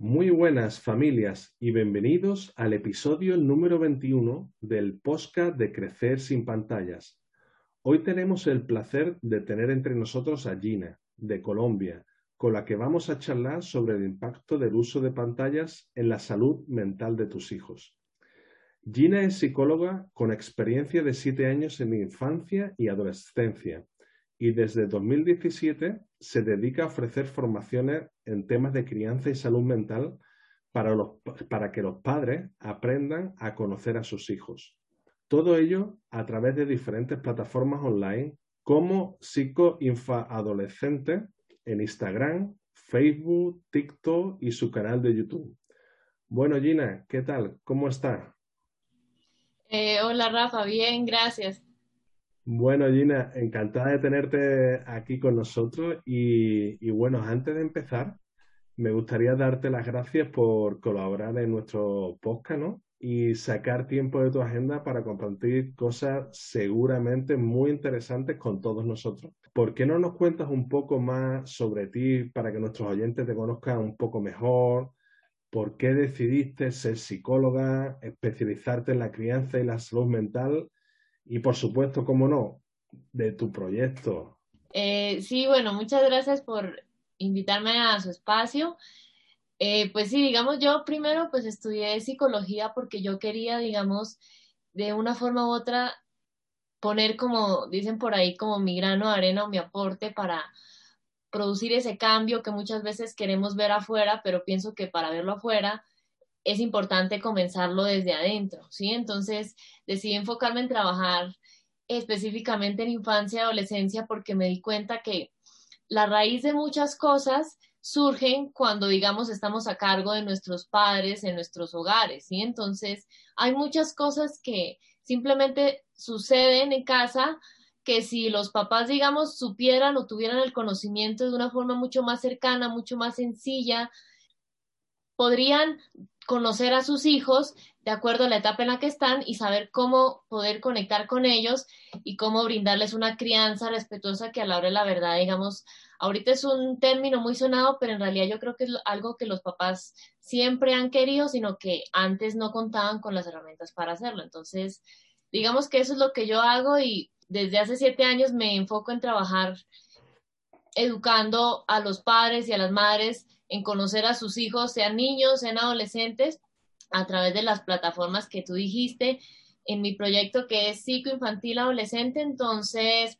Muy buenas familias y bienvenidos al episodio número 21 del podcast de Crecer sin pantallas. Hoy tenemos el placer de tener entre nosotros a Gina, de Colombia, con la que vamos a charlar sobre el impacto del uso de pantallas en la salud mental de tus hijos. Gina es psicóloga con experiencia de siete años en infancia y adolescencia y desde 2017 se dedica a ofrecer formaciones en temas de crianza y salud mental para, los, para que los padres aprendan a conocer a sus hijos. Todo ello a través de diferentes plataformas online como Psicoinfaadolescente en Instagram, Facebook, TikTok y su canal de YouTube. Bueno, Gina, ¿qué tal? ¿Cómo está? Eh, hola, Rafa. Bien, gracias. Bueno, Gina, encantada de tenerte aquí con nosotros y, bueno, antes de empezar, me gustaría darte las gracias por colaborar en nuestro podcast, ¿no? Y sacar tiempo de tu agenda para compartir cosas seguramente muy interesantes con todos nosotros. ¿Por qué no nos cuentas un poco más sobre ti para que nuestros oyentes te conozcan un poco mejor? ¿Por qué decidiste ser psicóloga, especializarte en la crianza y la salud mental? Y por supuesto, como no, de tu proyecto. Eh, sí, bueno, muchas gracias por invitarme a su espacio. Eh, pues sí, digamos, yo primero pues estudié psicología porque yo quería, digamos, de una forma u otra poner como, dicen por ahí, como mi grano de arena o mi aporte para producir ese cambio que muchas veces queremos ver afuera, pero pienso que para verlo afuera es importante comenzarlo desde adentro, ¿sí? Entonces decidí enfocarme en trabajar específicamente en infancia y adolescencia porque me di cuenta que la raíz de muchas cosas surgen cuando, digamos, estamos a cargo de nuestros padres en nuestros hogares, ¿sí? Entonces, hay muchas cosas que simplemente suceden en casa que si los papás, digamos, supieran o tuvieran el conocimiento de una forma mucho más cercana, mucho más sencilla, podrían conocer a sus hijos de acuerdo a la etapa en la que están y saber cómo poder conectar con ellos y cómo brindarles una crianza respetuosa que a la hora de la verdad, digamos, ahorita es un término muy sonado, pero en realidad yo creo que es algo que los papás siempre han querido, sino que antes no contaban con las herramientas para hacerlo. Entonces, digamos que eso es lo que yo hago y desde hace siete años me enfoco en trabajar educando a los padres y a las madres en conocer a sus hijos, sean niños, sean adolescentes, a través de las plataformas que tú dijiste en mi proyecto que es psicoinfantil adolescente. Entonces,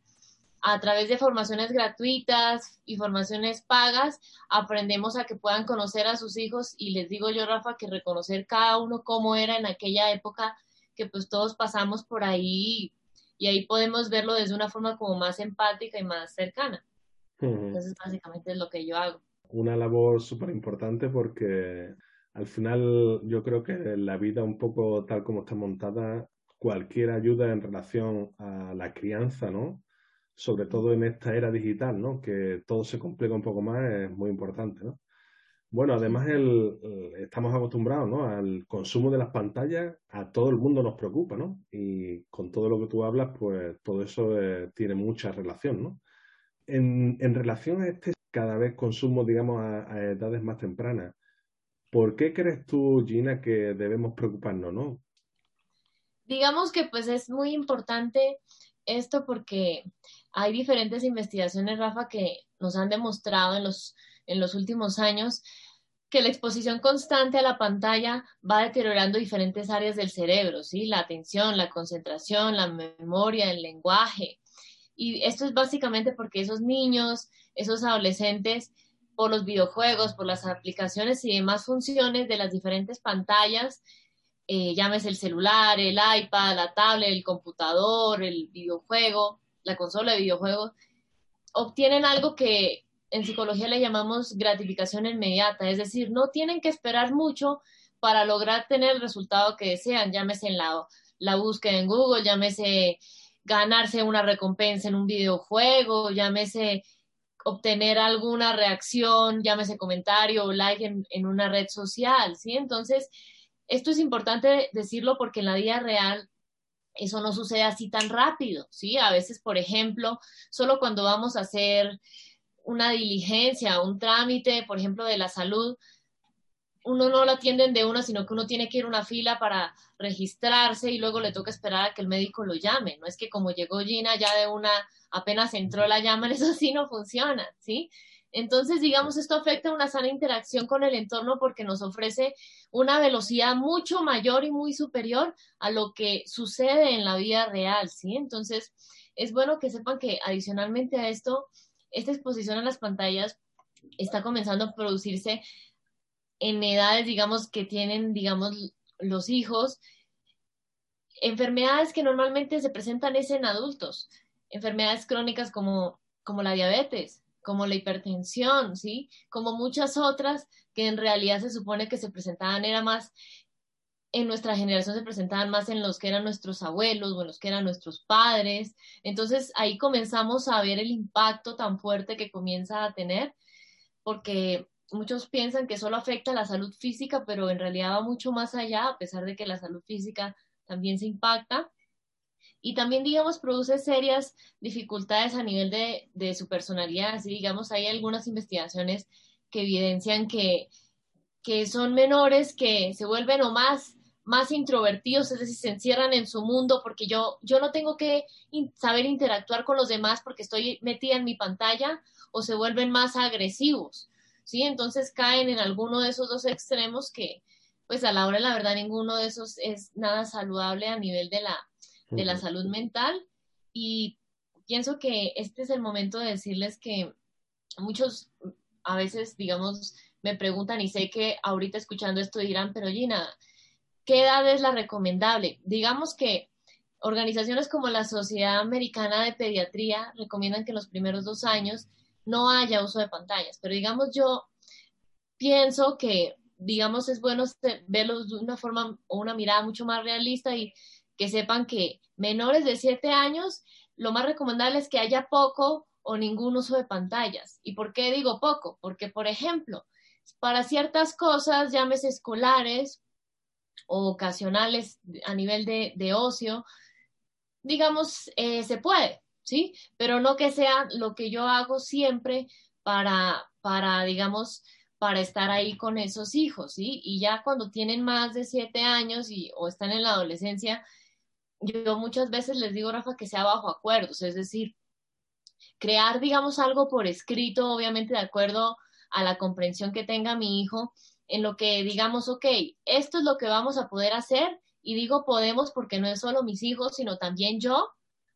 a través de formaciones gratuitas y formaciones pagas, aprendemos a que puedan conocer a sus hijos y les digo yo, Rafa, que reconocer cada uno cómo era en aquella época que pues todos pasamos por ahí y ahí podemos verlo desde una forma como más empática y más cercana. Entonces, básicamente es lo que yo hago una labor súper importante porque al final yo creo que la vida un poco tal como está montada, cualquier ayuda en relación a la crianza, ¿no? Sobre todo en esta era digital, ¿no? Que todo se complica un poco más, es muy importante, ¿no? Bueno, además el, estamos acostumbrados ¿no? al consumo de las pantallas, a todo el mundo nos preocupa, ¿no? Y con todo lo que tú hablas, pues todo eso eh, tiene mucha relación, ¿no? En, en relación a este cada vez consumo, digamos, a, edades más tempranas. ¿Por qué crees tú, Gina, que debemos preocuparnos, no? Digamos que pues es muy importante esto porque hay diferentes investigaciones, Rafa, que nos han demostrado en los, en los últimos años que la exposición constante a la pantalla va deteriorando diferentes áreas del cerebro, ¿sí? La atención, la concentración, la memoria, el lenguaje. Y esto es básicamente porque esos niños esos adolescentes por los videojuegos, por las aplicaciones y demás funciones de las diferentes pantallas, eh, llámese el celular, el iPad, la tablet, el computador, el videojuego, la consola de videojuegos, obtienen algo que en psicología le llamamos gratificación inmediata, es decir, no tienen que esperar mucho para lograr tener el resultado que desean, llámese en la, la búsqueda en Google, llámese ganarse una recompensa en un videojuego, llámese obtener alguna reacción, llámese comentario o like en, en, una red social, ¿sí? Entonces, esto es importante decirlo porque en la vida real eso no sucede así tan rápido, ¿sí? A veces, por ejemplo, solo cuando vamos a hacer una diligencia, un trámite, por ejemplo, de la salud, uno no lo atienden de una, sino que uno tiene que ir a una fila para registrarse y luego le toca esperar a que el médico lo llame. No es que como llegó Gina ya de una, apenas entró la llama, eso sí no funciona, ¿sí? Entonces, digamos, esto afecta una sana interacción con el entorno porque nos ofrece una velocidad mucho mayor y muy superior a lo que sucede en la vida real, ¿sí? Entonces, es bueno que sepan que adicionalmente a esto, esta exposición a las pantallas está comenzando a producirse en edades, digamos, que tienen, digamos, los hijos, enfermedades que normalmente se presentan es en adultos, enfermedades crónicas como, como la diabetes, como la hipertensión, ¿sí? Como muchas otras que en realidad se supone que se presentaban, era más, en nuestra generación se presentaban más en los que eran nuestros abuelos o en los que eran nuestros padres. Entonces ahí comenzamos a ver el impacto tan fuerte que comienza a tener, porque muchos piensan que solo afecta a la salud física, pero en realidad va mucho más allá, a pesar de que la salud física también se impacta. Y también, digamos, produce serias dificultades a nivel de, de su personalidad. Así, digamos, hay algunas investigaciones que evidencian que, que son menores que se vuelven o más más introvertidos, es decir, se encierran en su mundo porque yo, yo no tengo que saber interactuar con los demás porque estoy metida en mi pantalla o se vuelven más agresivos. ¿Sí? Entonces caen en alguno de esos dos extremos que, pues a la hora de la verdad, ninguno de esos es nada saludable a nivel de la, de la salud mental. Y pienso que este es el momento de decirles que muchos a veces, digamos, me preguntan y sé que ahorita escuchando esto dirán, pero Gina, ¿qué edad es la recomendable? Digamos que organizaciones como la Sociedad Americana de Pediatría recomiendan que en los primeros dos años no haya uso de pantallas. Pero digamos, yo pienso que, digamos, es bueno verlos de una forma o una mirada mucho más realista y que sepan que menores de siete años, lo más recomendable es que haya poco o ningún uso de pantallas. ¿Y por qué digo poco? Porque, por ejemplo, para ciertas cosas, llámese escolares o ocasionales a nivel de, de ocio, digamos, eh, se puede. ¿Sí? Pero no que sea lo que yo hago siempre para, para, digamos, para estar ahí con esos hijos, ¿sí? Y ya cuando tienen más de siete años y, o están en la adolescencia, yo muchas veces les digo, Rafa, que sea bajo acuerdos, es decir, crear, digamos, algo por escrito, obviamente de acuerdo a la comprensión que tenga mi hijo, en lo que digamos, ok, esto es lo que vamos a poder hacer, y digo podemos porque no es solo mis hijos, sino también yo,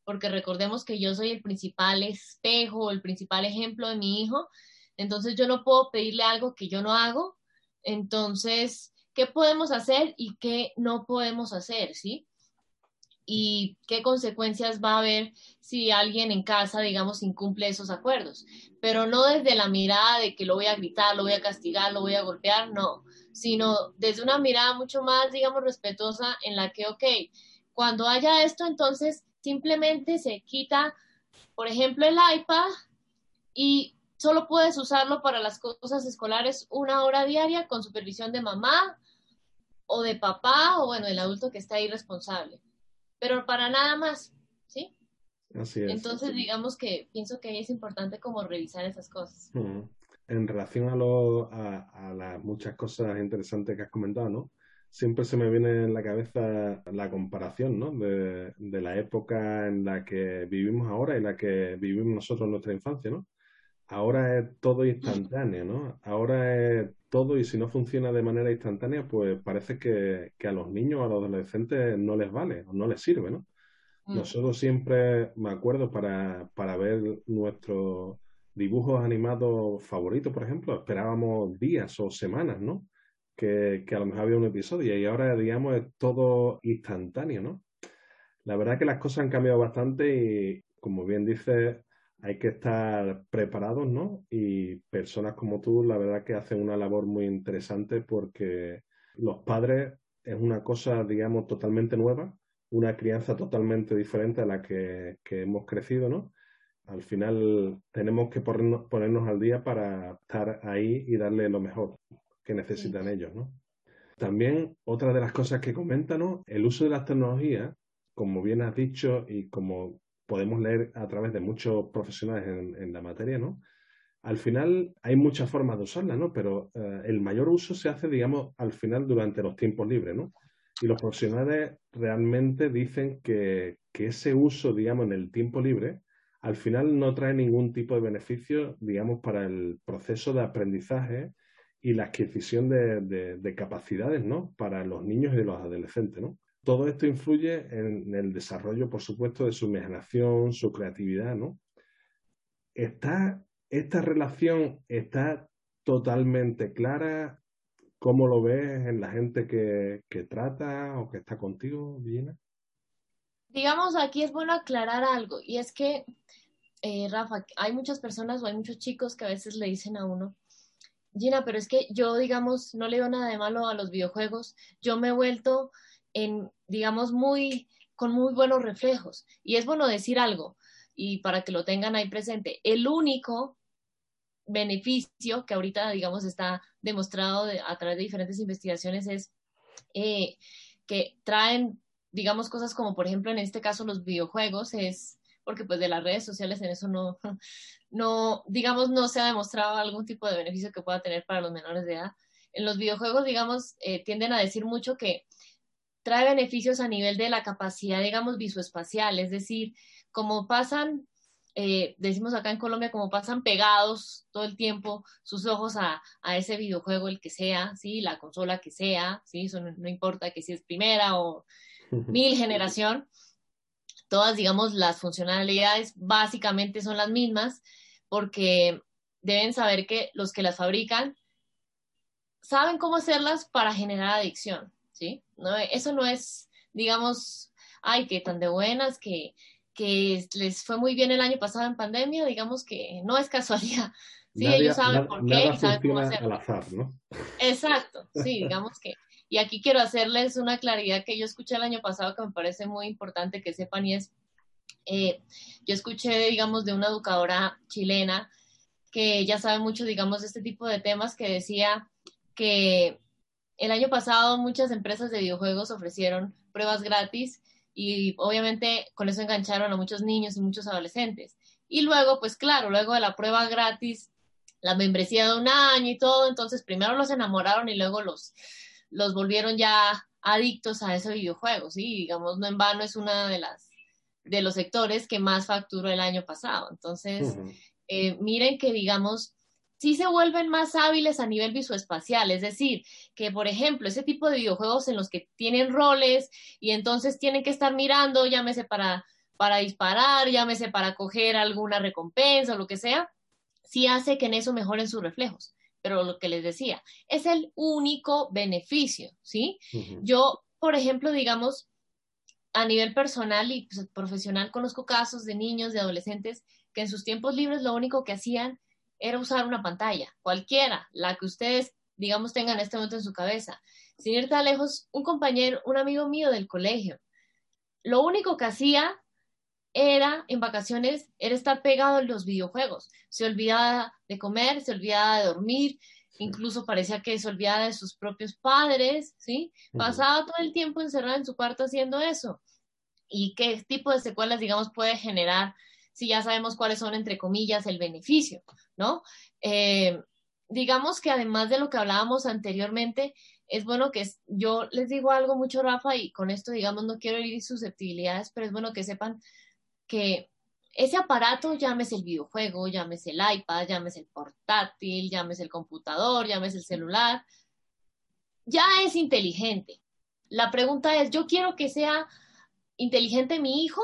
porque recordemos que yo soy el principal espejo, el principal ejemplo de mi hijo, entonces yo no puedo pedirle algo que yo no hago, entonces, ¿qué podemos hacer y qué no podemos hacer, sí? y qué consecuencias va a haber si alguien en casa, digamos, incumple esos acuerdos. Pero no desde la mirada de que lo voy a gritar, lo voy a castigar, lo voy a golpear, no, sino desde una mirada mucho más, digamos, respetuosa en la que, ok, cuando haya esto, entonces simplemente se quita, por ejemplo, el iPad y solo puedes usarlo para las cosas escolares una hora diaria con supervisión de mamá o de papá o bueno, el adulto que está ahí responsable. Pero para nada más, ¿sí? Así es. Entonces, digamos que pienso que es importante como revisar esas cosas. En relación a, lo, a, a las muchas cosas interesantes que has comentado, ¿no? Siempre se me viene en la cabeza la comparación, ¿no? De, la época en la que vivimos ahora y la que vivimos nosotros en nuestra infancia, ¿no? Ahora es todo instantáneo, ¿no? Ahora es todo y si no funciona de manera instantánea, pues parece que, a los niños, a los adolescentes no les vale o no les sirve, ¿no? Mm. Nosotros siempre, me acuerdo, para, para ver nuestros dibujos animados favoritos, por ejemplo, esperábamos días o semanas, ¿no? Que, a lo mejor había un episodio y ahora, digamos, es todo instantáneo, ¿no? La verdad que las cosas han cambiado bastante y, como bien dices, hay que estar preparados, ¿no? Y personas como tú, la verdad que hacen una labor muy interesante porque los padres es una cosa, digamos, totalmente nueva, una crianza totalmente diferente a la que, hemos crecido, ¿no? Al final tenemos que ponernos, ponernos al día para estar ahí y darle lo mejor que necesitan ellos, ¿no? También otra de las cosas que comentan, ¿no? El uso de las tecnologías, como bien has dicho y como podemos leer a través de muchos profesionales en, la materia, ¿no? Al final hay muchas formas de usarla, ¿no? Pero eh, el mayor uso se hace, digamos, al final durante los tiempos libres, ¿no? Y los profesionales realmente dicen que, ese uso, digamos, en el tiempo libre, al final no trae ningún tipo de beneficio, digamos, para el proceso de aprendizaje y la adquisición de, de capacidades, ¿no? Para los niños y los adolescentes, ¿no? todo esto influye en el desarrollo, por supuesto, de su imaginación, su creatividad, ¿no? Está, esta relación está totalmente clara. ¿Cómo lo ves en la gente que, trata o que está contigo, Gina? Digamos, aquí es bueno aclarar algo, y es que, eh, Rafa, hay muchas personas o hay muchos chicos que a veces le dicen a uno, Gina, pero es que yo, digamos, no le veo nada de malo a los videojuegos, yo me he vuelto en, digamos, muy, con muy buenos reflejos. Y es bueno decir algo, y para que lo tengan ahí presente, el único beneficio que ahorita, digamos, está demostrado a través de diferentes investigaciones es eh, que traen, digamos, cosas como, por ejemplo, en este caso los videojuegos, es porque pues de las redes sociales en eso no, no, digamos, no se ha demostrado algún tipo de beneficio que pueda tener para los menores de edad. En los videojuegos, digamos, eh, tienden a decir mucho que trae beneficios a nivel de la capacidad, digamos, visoespacial, es decir, como pasan, eh, decimos acá en Colombia, como pasan pegados todo el tiempo sus ojos a, ese videojuego, el que sea, ¿sí? La consola que sea, ¿sí? Eso no, importa que si es primera o mil generación, todas, digamos, las funcionalidades básicamente son las mismas porque deben saber que los que las fabrican saben cómo hacerlas para generar adicción. ¿sí? No, eso no es, digamos, ay, que tan de buenas, que, que les fue muy bien el año pasado en pandemia, digamos que no es casualidad. Sí, ellos saben por qué y saben cómo hacerlo. Azar, ¿no? Exacto, sí, digamos que. Y aquí quiero hacerles una claridad que yo escuché el año pasado que me parece muy importante que sepan y es, eh, yo escuché, digamos, de una educadora chilena que ya sabe mucho, digamos, de este tipo de temas que decía que el año pasado muchas empresas de videojuegos ofrecieron pruebas gratis y obviamente con eso engancharon a muchos niños y muchos adolescentes. Y luego, pues claro, luego de la prueba gratis, la membresía de un año y todo, entonces primero los enamoraron y luego los, los volvieron ya adictos a ese videojuego, ¿sí? Digamos, no en vano es una de las de los sectores que más facturó el año pasado. Entonces, eh, miren que, digamos, sí se vuelven más hábiles a nivel visoespacial, es decir, que por ejemplo, ese tipo de videojuegos en los que tienen roles y entonces tienen que estar mirando, llámese para, para disparar, llámese para coger alguna recompensa o lo que sea, sí hace que en eso mejoren sus reflejos. Pero lo que les decía, es el único beneficio, ¿sí? Yo, por ejemplo, digamos, a nivel personal y pues, profesional, conozco casos de niños, de adolescentes, que en sus tiempos libres lo único que hacían era usar una pantalla, cualquiera, la que ustedes, digamos, tengan en este momento en su cabeza. Sin ir tan lejos, un compañero, un amigo mío del colegio, lo único que hacía era, en vacaciones, era estar pegado a los videojuegos. Se olvidaba de comer, se olvidaba de dormir, incluso parecía que se olvidaba de sus propios padres, ¿sí? Pasaba todo el tiempo encerrado en su cuarto haciendo eso. ¿Y qué tipo de secuelas, digamos, puede generar si ya sabemos cuáles son, entre comillas, el beneficio, ¿no? Eh, digamos que además de lo que hablábamos anteriormente, es bueno que yo les digo algo mucho, Rafa, y con esto, digamos, no quiero herir susceptibilidades, pero es bueno que sepan que ese aparato, llámese el videojuego, llámese el iPad, llámese el portátil, llámese el computador, llámese el celular, ya es inteligente. La pregunta es, ¿yo quiero que sea inteligente mi hijo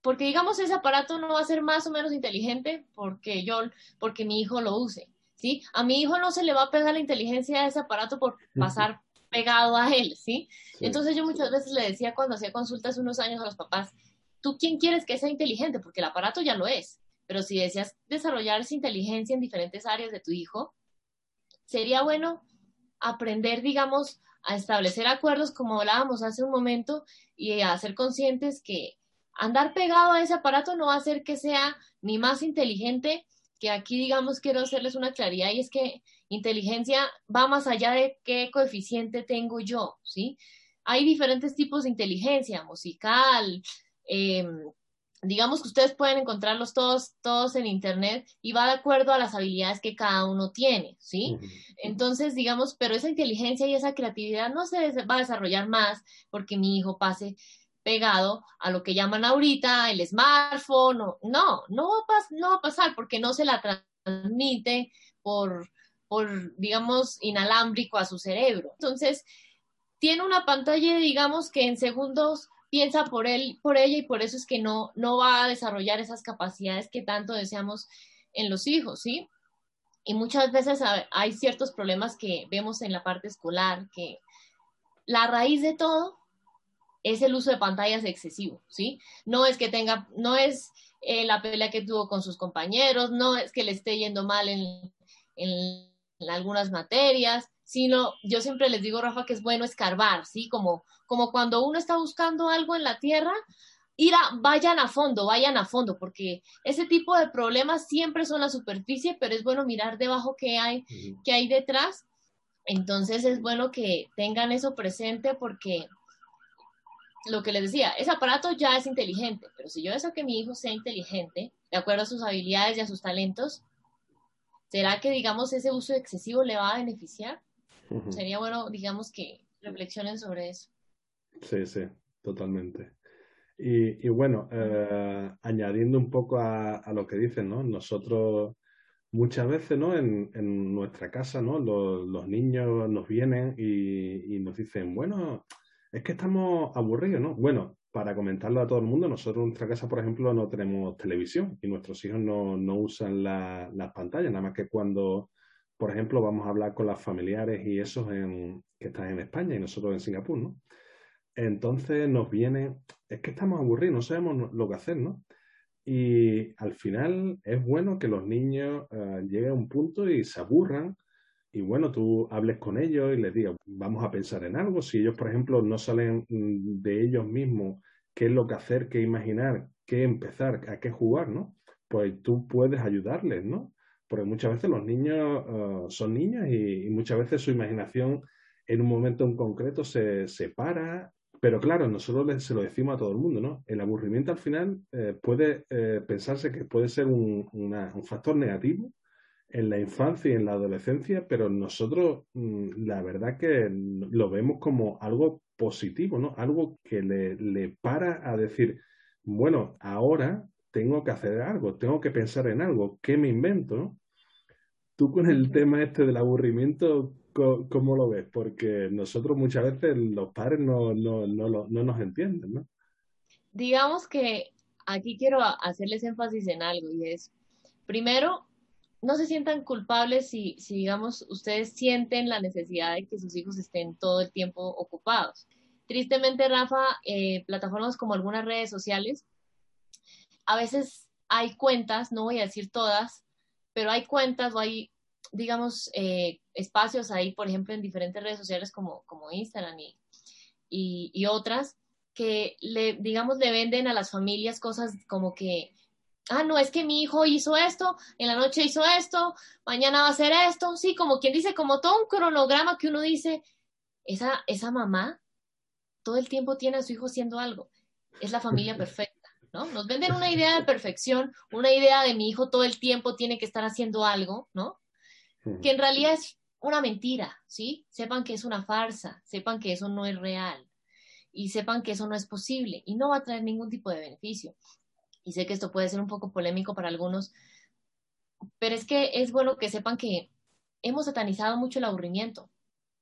porque digamos ese aparato no va a ser más o menos inteligente porque yo, porque mi hijo lo use, ¿sí? A mi hijo no se le va a pegar la inteligencia de ese aparato por pasar pegado a él, ¿sí? Entonces yo muchas veces le decía cuando hacía consultas unos años a los papás, ¿tú quién quieres que sea inteligente? Porque el aparato ya lo es, pero si deseas desarrollar esa inteligencia en diferentes áreas de tu hijo, sería bueno aprender, digamos, a establecer acuerdos como hablábamos hace un momento y a ser conscientes que andar pegado a ese aparato no va a hacer que sea ni más inteligente, que aquí, digamos, quiero hacerles una claridad y es que inteligencia va más allá de qué coeficiente tengo yo, ¿sí? Hay diferentes tipos de inteligencia, musical, eh, digamos que ustedes pueden encontrarlos todos, todos en internet y va de acuerdo a las habilidades que cada uno tiene, ¿sí? Entonces, digamos, pero esa inteligencia y esa creatividad no se va a desarrollar más porque mi hijo pase pegado a lo que llaman ahorita el smartphone, no, no, no va a, pasar porque no se la transmite por, por, digamos, inalámbrico a su cerebro. Entonces, tiene una pantalla, digamos, que en segundos piensa por él, por ella y por eso es que no, no va a desarrollar esas capacidades que tanto deseamos en los hijos, ¿sí? Y muchas veces hay ciertos problemas que vemos en la parte escolar, que la raíz de todo es el uso de pantallas excesivo, ¿sí? No es que tenga, no es eh, la pelea que tuvo con sus compañeros, no es que le esté yendo mal en, en algunas materias, sino yo siempre les digo, Rafa, que es bueno escarbar, ¿sí? Como, como cuando uno está buscando algo en la tierra, ir a, vayan a fondo, vayan a fondo, porque ese tipo de problemas siempre son la superficie, pero es bueno mirar debajo qué hay, qué hay detrás. Entonces es bueno que tengan eso presente porque lo que les decía, ese aparato ya es inteligente, pero si yo deseo que mi hijo sea inteligente, de acuerdo a sus habilidades y a sus talentos, ¿será que, digamos, ese uso excesivo le va a beneficiar? Sería bueno, digamos, que reflexionen sobre eso. Sí, sí, totalmente. Y, bueno, eh, añadiendo un poco a, lo que dicen, ¿no? Nosotros muchas veces, ¿no? En, nuestra casa, ¿no? Los, niños nos vienen y, nos dicen, bueno, es que estamos aburridos, ¿no? Bueno, para comentarlo a todo el mundo, nosotros en nuestra casa, por ejemplo, no tenemos televisión y nuestros hijos no, usan las pantallas, nada más que cuando por ejemplo, vamos a hablar con las familiares y esos en, que están en España y nosotros en Singapur, ¿no? Entonces nos viene, es que estamos aburridos, no sabemos lo que hacer, ¿no? Y al final es bueno que los niños eh, lleguen a un punto y se aburran y bueno, tú hables con ellos y les digas, vamos a pensar en algo. Si ellos, por ejemplo, no salen mm, de ellos mismos qué es lo que hacer, qué imaginar, qué empezar, a qué jugar, ¿no? Pues tú puedes ayudarles, ¿no? Porque muchas veces los niños eh, son niños y, muchas veces su imaginación en un momento en concreto se separa, pero claro, nosotros se lo decimos a todo el mundo, ¿no? El aburrimiento al final eh, puede eh, pensarse que puede ser un, factor negativo en la infancia y en la adolescencia, pero nosotros mm, la verdad que lo vemos como algo positivo, ¿no? Algo que le, le para a decir, bueno, ahora tengo que hacer algo, tengo que pensar en algo, ¿qué me invento? Tú con el tema este del aburrimiento, ¿cómo lo ves? Porque nosotros muchas veces los padres no, no, no, no nos entienden, ¿no? Digamos que aquí quiero hacerles énfasis en algo y es, primero, no se sientan culpables si, si, digamos, ustedes sienten la necesidad de que sus hijos estén todo el tiempo ocupados. Tristemente, Rafa, eh, plataformas como algunas redes sociales a veces hay cuentas, no voy a decir todas, pero hay cuentas o hay, digamos, eh, espacios ahí, por ejemplo, en diferentes redes sociales como, como Instagram y, y, otras, que le, digamos, le venden a las familias cosas como que, ah, no, es que mi hijo hizo esto, en la noche hizo esto, mañana va a hacer esto, sí, como quien dice, como todo un cronograma que uno dice, esa, esa mamá todo el tiempo tiene a su hijo haciendo algo, es la familia perfecta. ¿No? Nos venden una idea de perfección, una idea de mi hijo todo el tiempo tiene que estar haciendo algo, ¿no? Que en realidad es una mentira, ¿sí? Sepan que es una farsa, sepan que eso no es real y sepan que eso no es posible y no va a traer ningún tipo de beneficio. Y sé que esto puede ser un poco polémico para algunos, pero es que es bueno que sepan que hemos satanizado mucho el aburrimiento,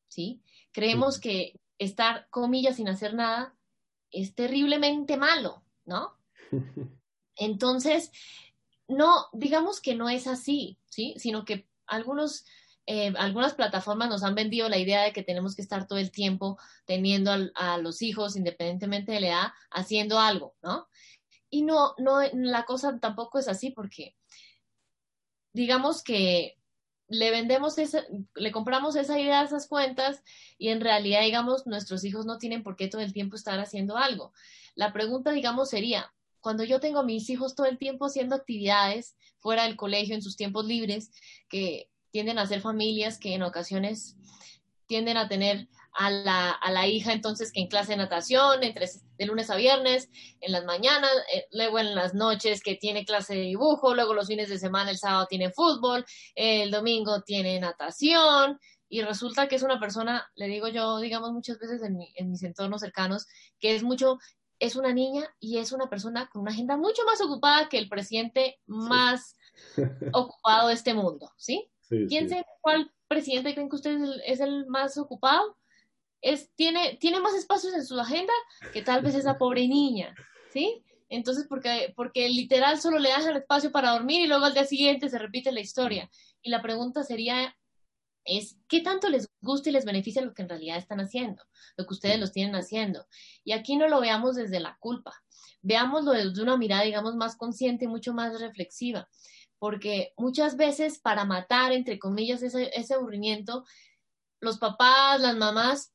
¿sí? Creemos que estar, comillas, sin hacer nada es terriblemente malo, ¿no? Entonces, no, digamos que no es así, ¿sí? Sino que algunos, eh, algunas plataformas nos han vendido la idea de que tenemos que estar todo el tiempo teniendo a, los hijos, independientemente de la edad, haciendo algo, ¿no? Y no, no, la cosa tampoco es así porque digamos que le vendemos esa, le compramos esa idea a esas cuentas y en realidad, digamos, nuestros hijos no tienen por qué todo el tiempo estar haciendo algo. La pregunta, digamos, sería, cuando yo tengo a mis hijos todo el tiempo haciendo actividades fuera del colegio, en sus tiempos libres, que tienden a ser familias que en ocasiones tienden a tener a la, a la hija entonces que en clase de natación, entre, de lunes a viernes, en las mañanas, eh, luego en las noches que tiene clase de dibujo, luego los fines de semana, el sábado tiene fútbol, el domingo tiene natación, y resulta que es una persona, le digo yo, digamos muchas veces en, en mis entornos cercanos, que es mucho, es una niña y es una persona con una agenda mucho más ocupada que el presidente más ocupado de este mundo, ¿sí? sí Piensen cuál presidente creen que usted es el más ocupado es, tiene, tiene más espacios en su agenda que tal vez esa pobre niña, ¿sí? Entonces, porque, porque literal solo le el espacio para dormir y luego al día siguiente se repite la historia. Y la pregunta sería, es qué tanto les gusta y les beneficia lo que en realidad están haciendo, lo que ustedes los tienen haciendo. Y aquí no lo veamos desde la culpa, veámoslo desde una mirada, digamos, más consciente y mucho más reflexiva, porque muchas veces para matar, entre comillas, ese, ese aburrimiento, los papás, las mamás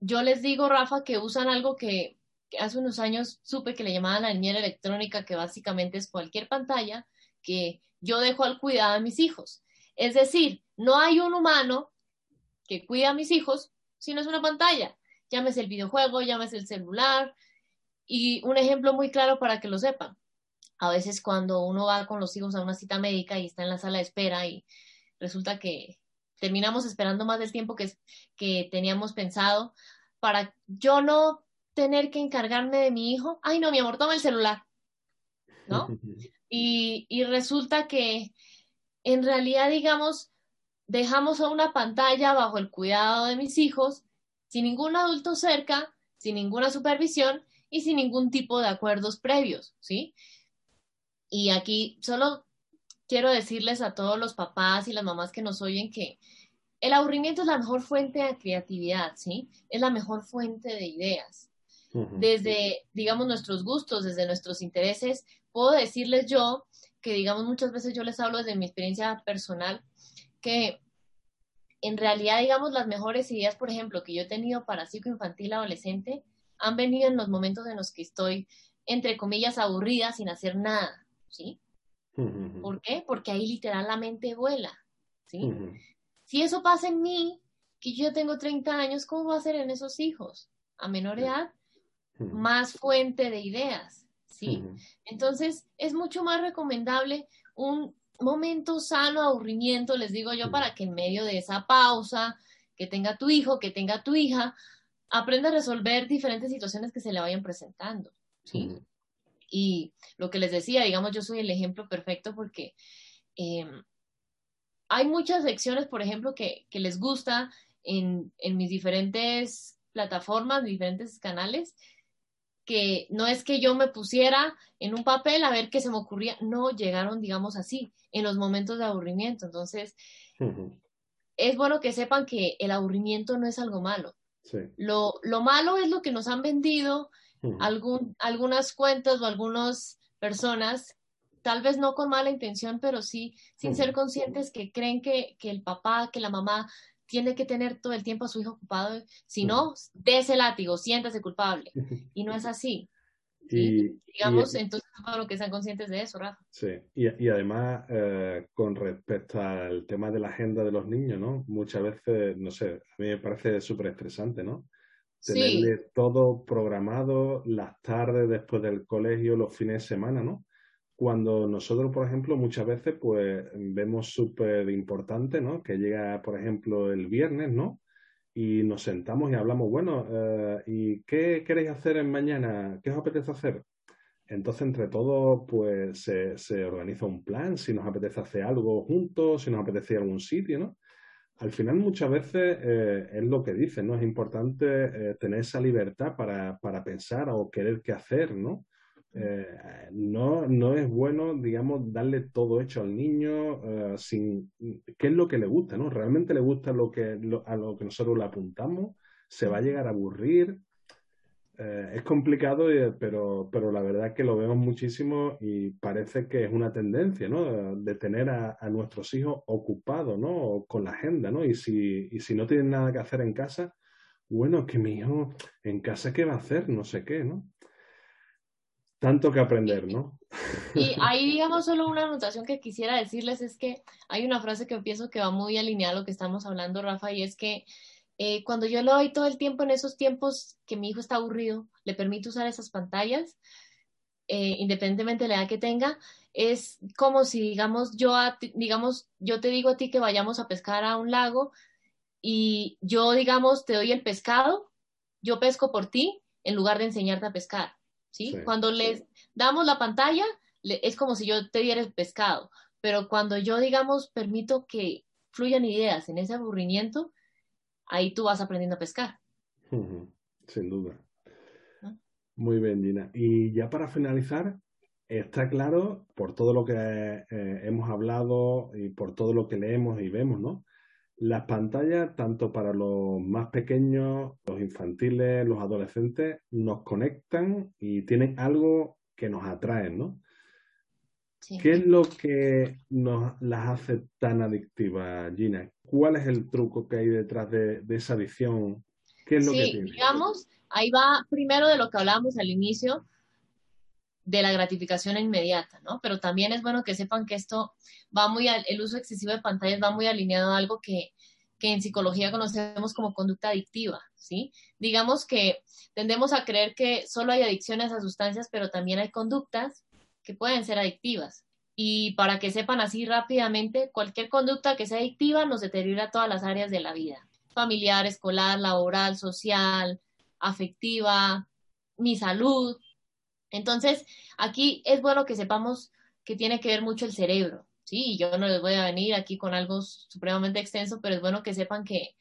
yo les digo, Rafa, que usan algo que, hace unos años supe que le llamaban la niñera electrónica, que básicamente es cualquier pantalla que yo dejo al cuidado de mis hijos. Es decir, no hay un humano que cuida a mis hijos si no es una pantalla. Llámese el videojuego, llámese el celular. Y un ejemplo muy claro para que lo sepan. A veces cuando uno va con los hijos a una cita médica y está en la sala de espera y resulta que terminamos esperando más del tiempo que, que teníamos pensado para yo no tener que encargarme de mi hijo. Ay, no, mi amor, toma el celular. ¿No? Y, y resulta que en realidad, digamos, dejamos a una pantalla bajo el cuidado de mis hijos, sin ningún adulto cerca, sin ninguna supervisión y sin ningún tipo de acuerdos previos, ¿sí? Y aquí solo quiero decirles a todos los papás y las mamás que nos oyen que el aburrimiento es la mejor fuente de creatividad, ¿sí? Es la mejor fuente de ideas. Desde, digamos, nuestros gustos, desde nuestros intereses, puedo decirles yo que, digamos, muchas veces yo les hablo desde mi experiencia personal, que en realidad, digamos, las mejores ideas, por ejemplo, que yo he tenido para psicoinfantil adolescente, han venido en los momentos en los que estoy, entre comillas, aburrida sin hacer nada, ¿sí? ¿Por qué? Porque ahí literal la mente vuela, ¿sí? Si eso pasa en mí, que yo tengo 30 años, ¿cómo va a ser en esos hijos? A menor edad, más fuente de ideas, ¿sí? Entonces, es mucho más recomendable un momento sano, aburrimiento, les digo yo, para que en medio de esa pausa, que tenga tu hijo, que tenga tu hija, aprenda a resolver diferentes situaciones que se le vayan presentando, ¿sí? Y lo que les decía, digamos, yo soy el ejemplo perfecto porque em, hay muchas lecciones, por ejemplo, que, les gusta en, mis diferentes plataformas, diferentes canales, que no es que yo me pusiera en un papel a ver qué se me ocurría, no llegaron, digamos así, en los momentos de aburrimiento. Entonces, es bueno que sepan que el aburrimiento no es algo malo. Lo, lo, malo es lo que nos han vendido algún, algunas cuentas o algunas personas, tal vez no con mala intención, pero sí sin ser conscientes que creen que, que, el papá, que la mamá tiene que tener todo el tiempo a su hijo ocupado, si no, de ese látigo, siéntase culpable. Y no es así. Y, digamos, entonces, lo que sean conscientes de eso, Rafa. Sí, y, y además, eh, con respecto al tema de la agenda de los niños, ¿no? Muchas veces, no sé, a mí me parece súper estresante, ¿no? tenerle todo programado las tardes después del colegio, los fines de semana, ¿no? Cuando nosotros, por ejemplo, muchas veces pues vemos súper importante, ¿no? Que llega, por ejemplo, el viernes, ¿no? Y nos sentamos y hablamos, bueno, eh, ¿y qué queréis hacer en mañana? ¿Qué os apetece hacer? Entonces, entre todos, pues se, se, organiza un plan, si nos apetece hacer algo juntos, si nos apetece ir a algún sitio, ¿no? al final muchas veces eh, es lo que dicen, ¿no? Es importante eh, tener esa libertad para, para, pensar o querer qué hacer, ¿no? Eh, no, no es bueno, digamos, darle todo hecho al niño sin qué es lo que le gusta, ¿no? Realmente le gusta lo que, a lo que nosotros le apuntamos, se va a llegar a aburrir. eh, es complicado, pero, pero la verdad es que lo vemos muchísimo y parece que es una tendencia, ¿no? De tener a, nuestros hijos ocupados, ¿no? Con la agenda, ¿no? Y si, y si no tienen nada que hacer en casa, bueno, que mi hijo en casa, ¿qué va a hacer? No sé qué, ¿no? Tanto que aprender, ¿no? Y ahí, digamos, solo una anotación que quisiera decirles es que hay una frase que pienso que va muy alineada a lo que estamos hablando, Rafa, y es que eh, cuando yo lo doy todo el tiempo en esos tiempos que mi hijo está aburrido, le permito usar esas pantallas, eh, independientemente de la edad que tenga, es como si, digamos, yo, digamos, yo te digo a ti que vayamos a pescar a un lago y yo, digamos, te doy el pescado, yo pesco por ti en lugar de enseñarte a pescar, ¿sí? Cuando les damos la pantalla, es como si yo te diera el pescado, pero cuando yo, digamos, permito que fluyan ideas en ese aburrimiento, ahí tú vas aprendiendo a pescar. Sin duda. Muy bien, Gina. Y ya para finalizar, está claro, por todo lo que eh, hemos hablado y por todo lo que leemos y vemos, ¿no? Las pantallas, tanto para los más pequeños, los infantiles, los adolescentes, nos conectan y tienen algo que nos atrae, ¿no? ¿Qué es lo que nos las hace tan adictivas, Gina? ¿Cuál es el truco que hay detrás de, esa adicción? ¿Qué es lo que tiene? digamos, ahí va primero de lo que hablábamos al inicio, de la gratificación inmediata, ¿no? Pero también es bueno que sepan que esto va muy, el uso excesivo de pantallas va muy alineado a algo que, que en psicología conocemos como conducta adictiva, ¿sí? Digamos que tendemos a creer que solo hay adicciones a sustancias, pero también hay conductas que pueden ser adictivas. Y para que sepan así rápidamente, cualquier conducta que sea adictiva nos deteriora todas las áreas de la vida, familiar, escolar, laboral, social, afectiva, mi salud. Entonces, aquí es bueno que sepamos que tiene que ver mucho el cerebro, ¿sí? Yo no les voy a venir aquí con algo supremamente extenso, pero es bueno que sepan que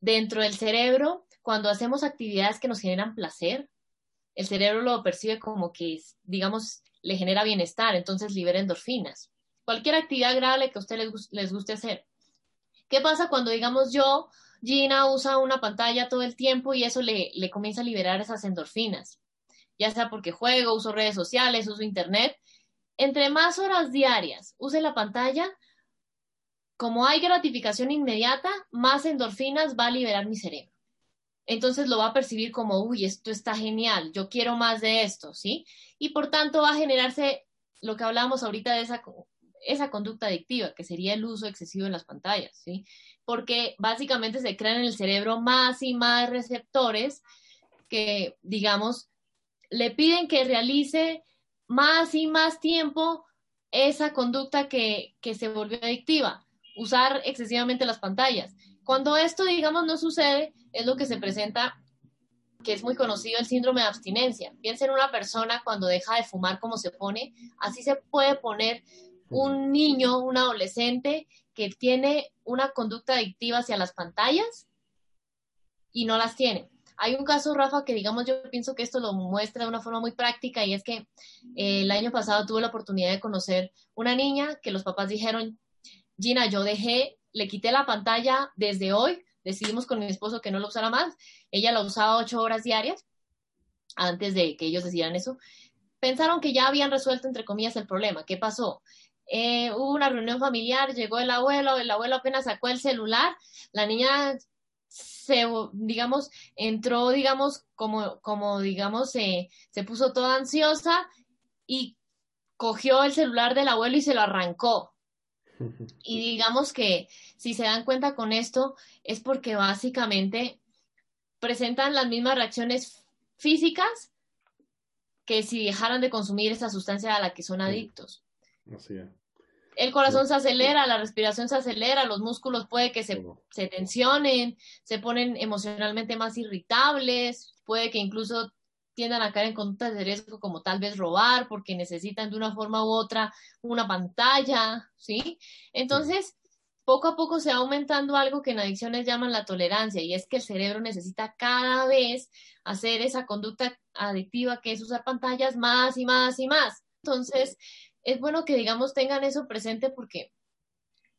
dentro del cerebro, cuando hacemos actividades que nos generan placer, el cerebro lo percibe como que, digamos, le genera bienestar, entonces libera endorfinas. Cualquier actividad agradable que a usted les, guste hacer. ¿Qué pasa cuando, digamos, yo, Gina, usa una pantalla todo el tiempo y eso le comienza a liberar esas endorfinas? Ya sea porque juego, uso redes sociales, uso internet. Entre más horas diarias use la pantalla, como hay gratificación inmediata, más endorfinas va a liberar mi cerebro entonces lo va a percibir como, uy, esto está genial, yo quiero más de esto, ¿sí? Y por tanto va a generarse lo que hablábamos ahorita de esa, esa conducta adictiva, que sería el uso excesivo de las pantallas, ¿sí? Porque básicamente se crean en el cerebro más y más receptores que, digamos, le piden que realice más y más tiempo esa conducta que, se volvió adictiva, usar excesivamente las pantallas. Cuando esto, digamos, no sucede, es lo que se presenta, que es muy conocido el síndrome de abstinencia. Piensa en una persona cuando deja de fumar, cómo se pone. Así se puede poner un niño, un adolescente que tiene una conducta adictiva hacia las pantallas y no las tiene. Hay un caso, Rafa, que digamos yo pienso que esto lo muestra de una forma muy práctica y es que eh, el año pasado tuve la oportunidad de conocer una niña que los papás dijeron, Gina, yo dejé le quité la pantalla desde hoy, decidimos con mi esposo que no lo usara más, ella la usaba ocho horas diarias antes de que ellos decidieran eso, pensaron que ya habían resuelto, entre comillas, el problema. ¿Qué pasó? Eh, hubo una reunión familiar, llegó el abuelo, el abuelo apenas sacó el celular, la niña se, digamos, entró, digamos, como, como digamos, se puso toda ansiosa y cogió el celular del abuelo y se lo arrancó. Y digamos que si se dan cuenta con esto es porque básicamente presentan las mismas reacciones físicas que si dejaran de consumir esa sustancia a la que son adictos. El corazón se acelera, la respiración se acelera, los músculos puede que se, se tensionen, se ponen emocionalmente más irritables, puede que incluso tiendan a caer en conductas de riesgo como tal vez robar porque necesitan de una forma u otra una pantalla, ¿sí? Entonces, poco a poco se va aumentando algo que en adicciones llaman la tolerancia y es que el cerebro necesita cada vez hacer esa conducta adictiva que es usar pantallas más y más y más. Entonces, es bueno que digamos tengan eso presente porque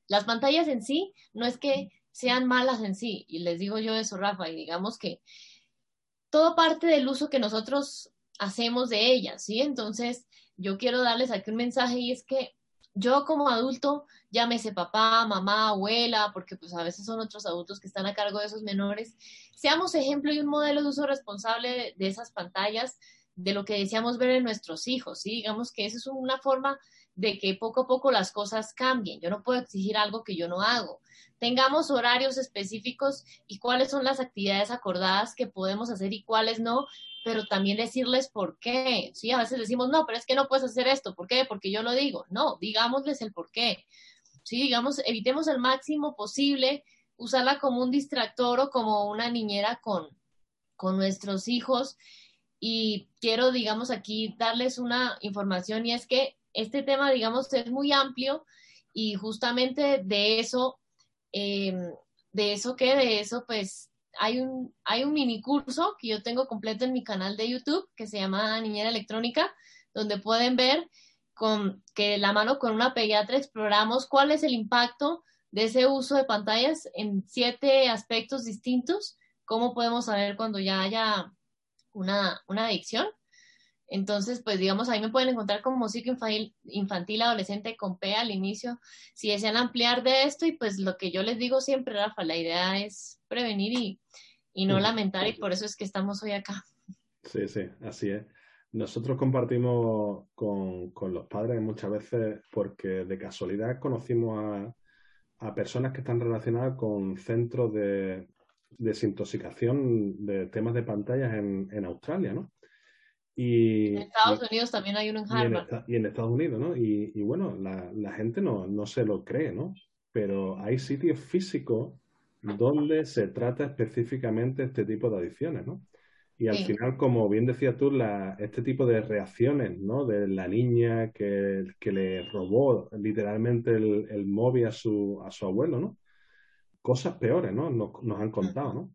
las pantallas en sí no es que sean malas en sí, y les digo yo eso, Rafa, y digamos que todo parte del uso que nosotros hacemos de ellas, ¿sí? Entonces, yo quiero darles aquí un mensaje y es que yo como adulto, llámese papá, mamá, abuela, porque pues a veces son otros adultos que están a cargo de esos menores, seamos ejemplo y un modelo de uso responsable de, esas pantallas, de lo que deseamos ver en nuestros hijos, ¿sí? Digamos que esa es una forma de que poco a poco las cosas cambien. Yo no puedo exigir algo que yo no hago. Tengamos horarios específicos y cuáles son las actividades acordadas que podemos hacer y cuáles no, pero también decirles por qué. Sí, a veces decimos, no, pero es que no puedes hacer esto. ¿Por qué? Porque yo lo digo. No, digámosles el por qué. Sí, digamos, evitemos el máximo posible usarla como un distractor o como una niñera con, con nuestros hijos. Y quiero, digamos, aquí darles una información y es que este tema, digamos, es muy amplio y justamente de eso, eh, de eso que, de eso, pues hay un, hay un mini curso que yo tengo completo en mi canal de YouTube que se llama Niñera Electrónica, donde pueden ver con que la mano con una pediatra exploramos cuál es el impacto de ese uso de pantallas en siete aspectos distintos, cómo podemos saber cuando ya haya una, una adicción. Entonces, pues digamos, ahí me pueden encontrar como música infantil, infantil, adolescente con P al inicio, si desean ampliar de esto y pues lo que yo les digo siempre, Rafa, la idea es prevenir y, y no lamentar y por eso es que estamos hoy acá. Sí, sí, así es. Nosotros compartimos con, con los padres muchas veces porque de casualidad conocimos a, a personas que están relacionadas con centros de desintoxicación de temas de pantallas en, en Australia, ¿no? Y, en Estados Unidos también hay uno en Harvard. Y en, Estados Unidos, ¿no? Y, y bueno, la, la, gente no, no se lo cree, ¿no? Pero hay sitios físicos donde se trata específicamente este tipo de adicciones, ¿no? Y al final, como bien decías tú, la, este tipo de reacciones, ¿no? De la niña que, que le robó literalmente el, el, móvil a su, a su abuelo, ¿no? Cosas peores, ¿no? Nos, nos han contado, ¿no?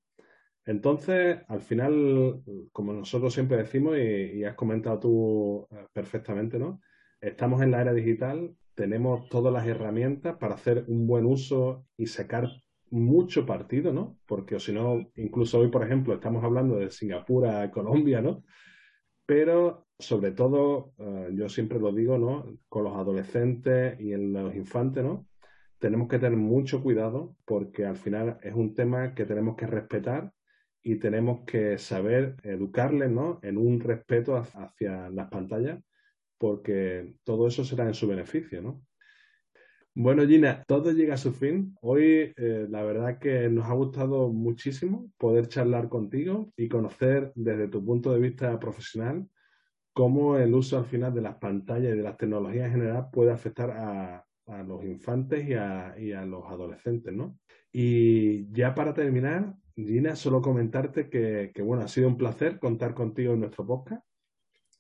Entonces, al final, como nosotros siempre decimos y, has comentado tú eh, perfectamente, ¿no? Estamos en la era digital, tenemos todas las herramientas para hacer un buen uso y sacar mucho partido, ¿no? Porque si no, incluso hoy, por ejemplo, estamos hablando de Singapur a Colombia, ¿no? Pero sobre todo, eh, yo siempre lo digo, ¿no? Con los adolescentes y en los infantes, ¿no? Tenemos que tener mucho cuidado porque al final es un tema que tenemos que respetar y tenemos que saber educarles ¿no? en un respeto hacia las pantallas porque todo eso será en su beneficio. ¿no? Bueno, Gina, todo llega a su fin. Hoy eh, la verdad que nos ha gustado muchísimo poder charlar contigo y conocer desde tu punto de vista profesional cómo el uso al final de las pantallas y de las tecnologías en general puede afectar a, a los infantes y a, y a, los adolescentes, ¿no? Y ya para terminar, Gina, solo comentarte que, bueno, ha sido un placer contar contigo en nuestro podcast.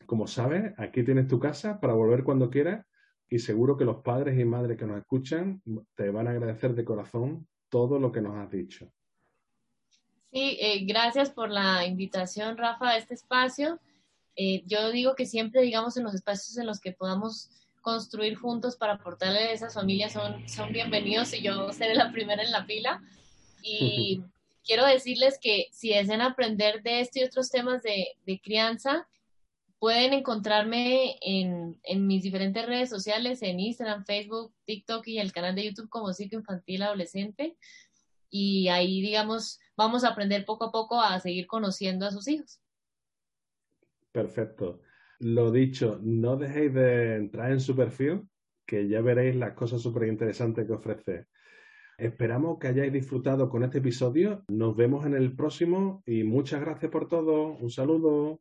Como sabes, aquí tienes tu casa para volver cuando quieras y seguro que los padres y madres que nos escuchan te van a agradecer de corazón todo lo que nos has dicho. Sí, eh, gracias por la invitación, Rafa, a este espacio. Eh, yo digo que siempre, digamos, en los espacios en los que podamos construir juntos para aportarle a esas familias son, son bienvenidos y yo seré la primera en la fila. Y quiero decirles que si desean aprender de este y otros temas de, crianza, pueden encontrarme en, mis diferentes redes sociales, en Instagram, Facebook, TikTok y el canal de YouTube como Ciclo Infantil Adolescente. Y ahí, digamos, vamos a aprender poco a poco a seguir conociendo a sus hijos. Perfecto. Lo dicho, no dejéis de entrar en su perfil, que ya veréis las cosas súper interesantes que ofrece. Esperamos que hayáis disfrutado con este episodio. Nos vemos en el próximo y muchas gracias por todo. Un saludo.